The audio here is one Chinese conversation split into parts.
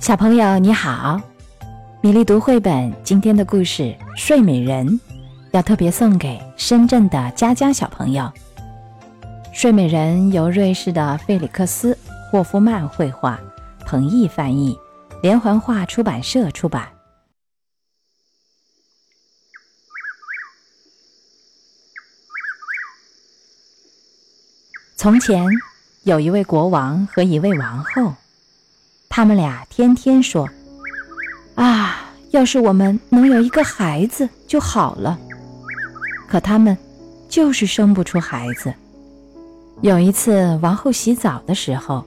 小朋友你好，米粒读绘本今天的故事《睡美人》要特别送给深圳的佳佳小朋友。《睡美人》由瑞士的费里克斯·霍夫曼绘画，彭毅翻译，连环画出版社出版。从前有一位国王和一位王后。他们俩天天说：“啊，要是我们能有一个孩子就好了。”可他们就是生不出孩子。有一次，王后洗澡的时候，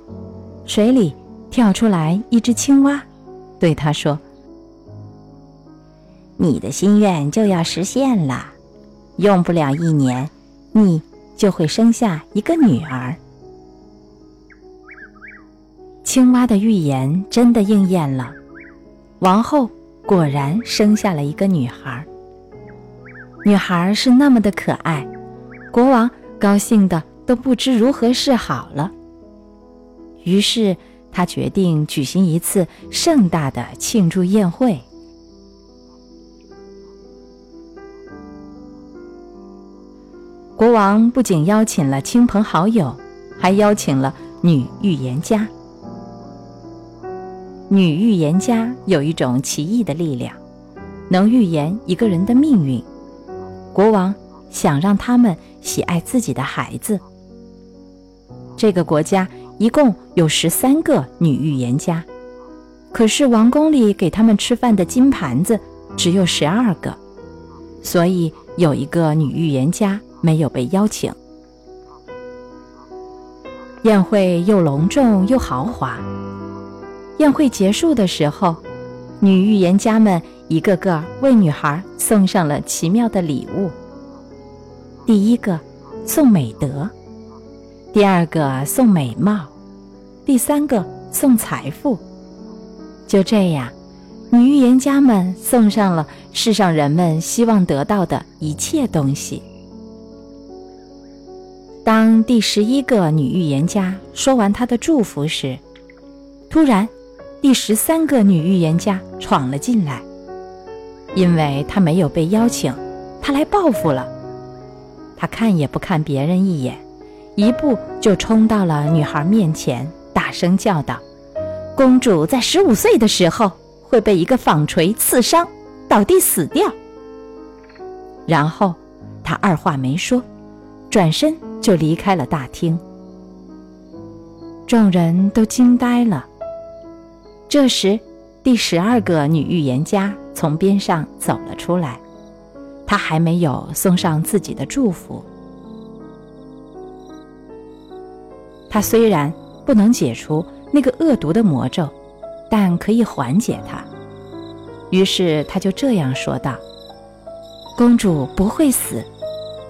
水里跳出来一只青蛙，对她说：“你的心愿就要实现了，用不了一年，你就会生下一个女儿。”青蛙的预言真的应验了，王后果然生下了一个女孩。女孩是那么的可爱，国王高兴的都不知如何是好了。于是他决定举行一次盛大的庆祝宴会。国王不仅邀请了亲朋好友，还邀请了女预言家。女预言家有一种奇异的力量，能预言一个人的命运。国王想让他们喜爱自己的孩子。这个国家一共有十三个女预言家，可是王宫里给他们吃饭的金盘子只有十二个，所以有一个女预言家没有被邀请。宴会又隆重又豪华。宴会结束的时候，女预言家们一个个为女孩送上了奇妙的礼物。第一个送美德，第二个送美貌，第三个送财富。就这样，女预言家们送上了世上人们希望得到的一切东西。当第十一个女预言家说完她的祝福时，突然。第十三个女预言家闯了进来，因为她没有被邀请，她来报复了。她看也不看别人一眼，一步就冲到了女孩面前，大声叫道：“公主在十五岁的时候会被一个纺锤刺伤，倒地死掉。”然后她二话没说，转身就离开了大厅。众人都惊呆了。这时，第十二个女预言家从边上走了出来，她还没有送上自己的祝福。她虽然不能解除那个恶毒的魔咒，但可以缓解它。于是，她就这样说道：“公主不会死，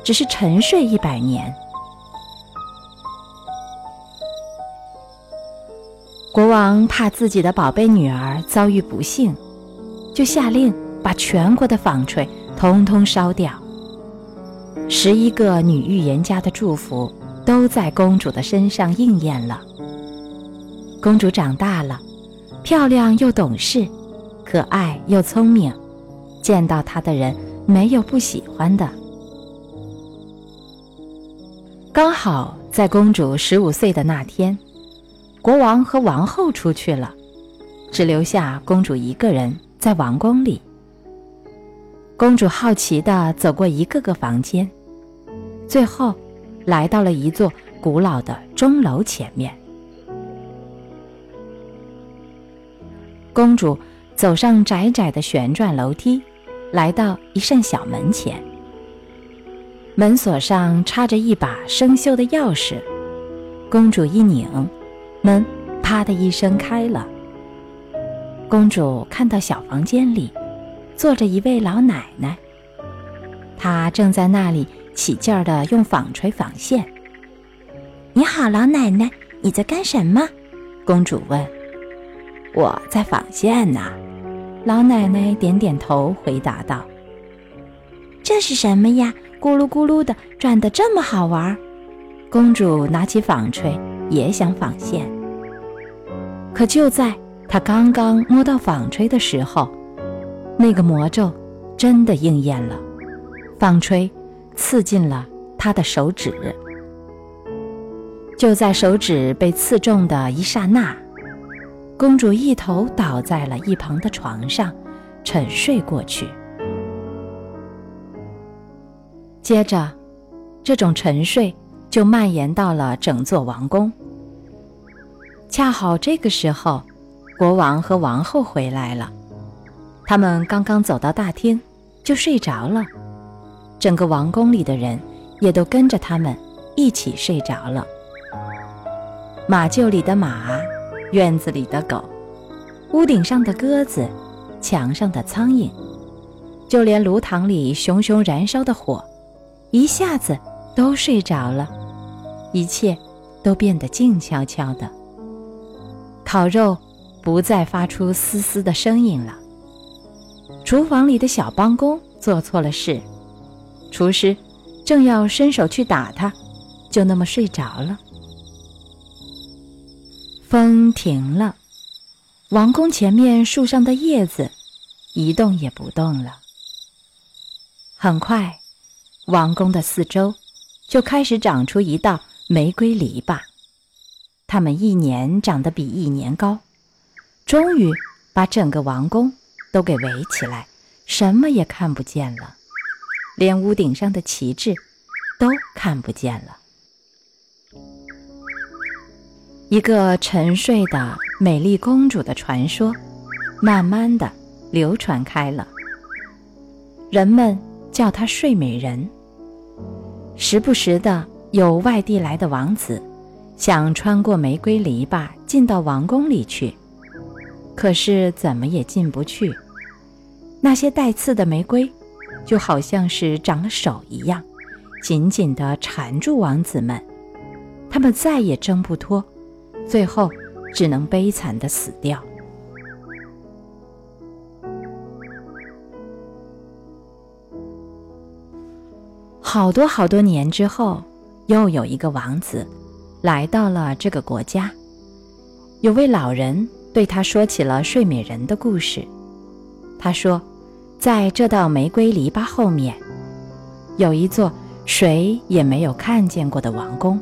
只是沉睡一百年。”国王怕自己的宝贝女儿遭遇不幸，就下令把全国的纺锤通通烧掉。十一个女预言家的祝福都在公主的身上应验了。公主长大了，漂亮又懂事，可爱又聪明，见到她的人没有不喜欢的。刚好在公主十五岁的那天。国王和王后出去了，只留下公主一个人在王宫里。公主好奇地走过一个个房间，最后来到了一座古老的钟楼前面。公主走上窄窄的旋转楼梯，来到一扇小门前。门锁上插着一把生锈的钥匙，公主一拧。门啪的一声开了。公主看到小房间里坐着一位老奶奶，她正在那里起劲儿的用纺锤纺线。你好，老奶奶，你在干什么？公主问。我在纺线呢。老奶奶点点头，回答道：“这是什么呀？咕噜咕噜的转得这么好玩。”公主拿起纺锤。也想纺线，可就在他刚刚摸到纺锤的时候，那个魔咒真的应验了，纺锤刺进了他的手指。就在手指被刺中的一刹那，公主一头倒在了一旁的床上，沉睡过去。接着，这种沉睡就蔓延到了整座王宫。恰好这个时候。国王和王后回来了，他们刚刚走到大厅，就睡着了。整个王宫里的人也都跟着他们一起睡着了。马厩里的马，院子里的狗，屋顶上的鸽子，墙上的苍蝇，就连炉膛里熊熊燃烧的火，一下子都睡着了。一切都变得静悄悄的。烤肉。不再发出嘶嘶的声音了。厨房里的小帮工做错了事，厨师正要伸手去打他，就那么睡着了。风停了，王宫前面树上的叶子一动也不动了。很快，王宫的四周就开始长出一道玫瑰篱笆，它们一年长得比一年高。终于把整个王宫都给围起来，什么也看不见了，连屋顶上的旗帜都看不见了。一个沉睡的美丽公主的传说，慢慢的流传开了。人们叫她睡美人。时不时的有外地来的王子，想穿过玫瑰篱笆进到王宫里去。可是怎么也进不去，那些带刺的玫瑰，就好像是长了手一样，紧紧地缠住王子们，他们再也挣不脱，最后只能悲惨地死掉。好多好多年之后，又有一个王子，来到了这个国家，有位老人。对他说起了睡美人的故事。他说，在这道玫瑰篱笆后面，有一座谁也没有看见过的王宫，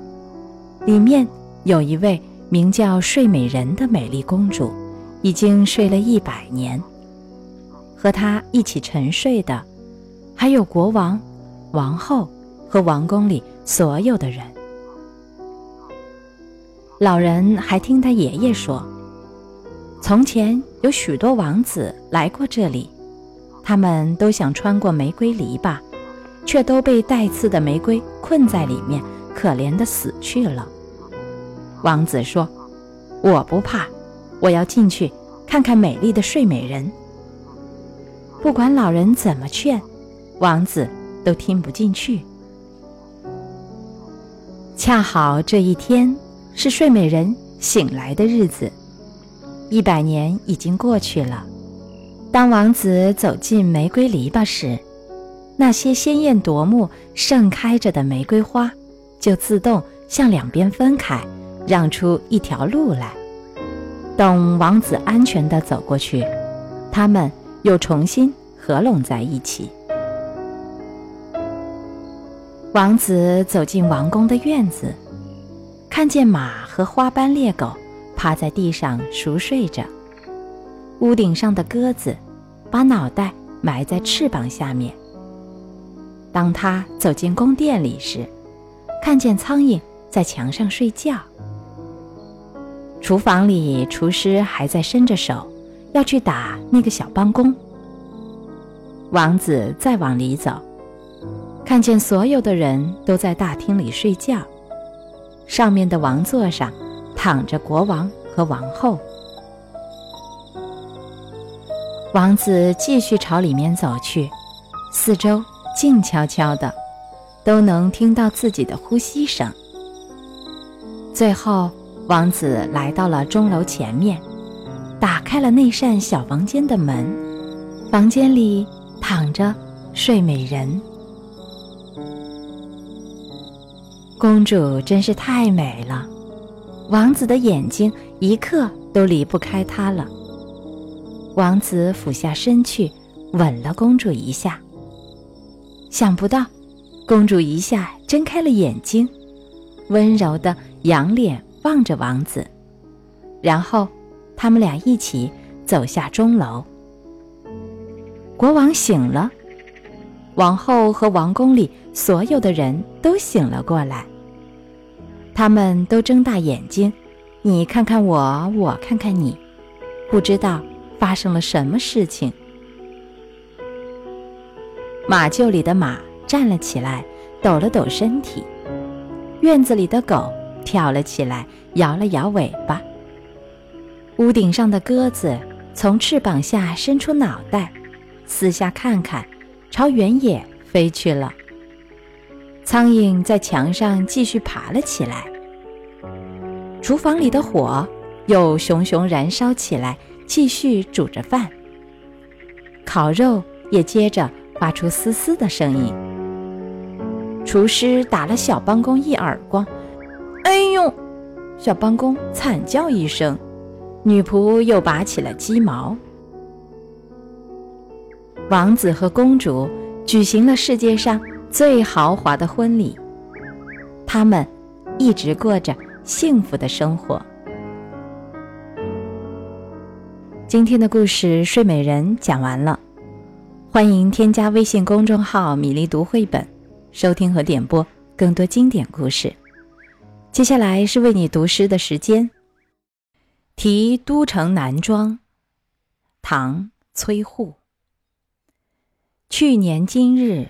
里面有一位名叫睡美人的美丽公主，已经睡了一百年。和她一起沉睡的，还有国王、王后和王宫里所有的人。老人还听他爷爷说。从前有许多王子来过这里，他们都想穿过玫瑰篱笆，却都被带刺的玫瑰困在里面，可怜的死去了。王子说：“我不怕，我要进去看看美丽的睡美人。”不管老人怎么劝，王子都听不进去。恰好这一天是睡美人醒来的日子。一百年已经过去了。当王子走进玫瑰篱笆时，那些鲜艳夺目、盛开着的玫瑰花就自动向两边分开，让出一条路来。等王子安全地走过去，它们又重新合拢在一起。王子走进王宫的院子，看见马和花斑猎狗。趴在地上熟睡着，屋顶上的鸽子把脑袋埋在翅膀下面。当他走进宫殿里时，看见苍蝇在墙上睡觉。厨房里，厨师还在伸着手要去打那个小帮工。王子再往里走，看见所有的人都在大厅里睡觉，上面的王座上。躺着国王和王后，王子继续朝里面走去，四周静悄悄的，都能听到自己的呼吸声。最后，王子来到了钟楼前面，打开了那扇小房间的门，房间里躺着睡美人。公主真是太美了。王子的眼睛一刻都离不开她了。王子俯下身去，吻了公主一下。想不到，公主一下睁开了眼睛，温柔的仰脸望着王子，然后他们俩一起走下钟楼。国王醒了，王后和王宫里所有的人都醒了过来。他们都睁大眼睛，你看看我，我看看你，不知道发生了什么事情。马厩里的马站了起来，抖了抖身体；院子里的狗跳了起来，摇了摇尾巴；屋顶上的鸽子从翅膀下伸出脑袋，四下看看，朝原野飞去了。苍蝇在墙上继续爬了起来，厨房里的火又熊熊燃烧起来，继续煮着饭。烤肉也接着发出嘶嘶的声音。厨师打了小帮工一耳光，哎呦！小帮工惨叫一声。女仆又拔起了鸡毛。王子和公主举行了世界上。最豪华的婚礼，他们一直过着幸福的生活。今天的故事《睡美人》讲完了，欢迎添加微信公众号“米粒读绘本”，收听和点播更多经典故事。接下来是为你读诗的时间，《题都城南庄》，唐·崔护。去年今日。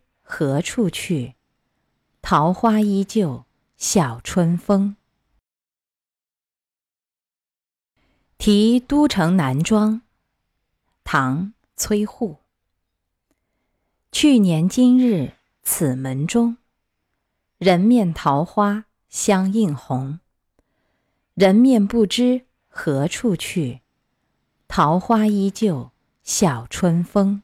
何处去？桃花依旧笑春风。题都城南庄，唐·崔护。去年今日此门中，人面桃花相映红。人面不知何处去，桃花依旧笑春风。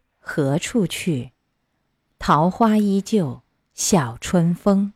何处去？桃花依旧笑春风。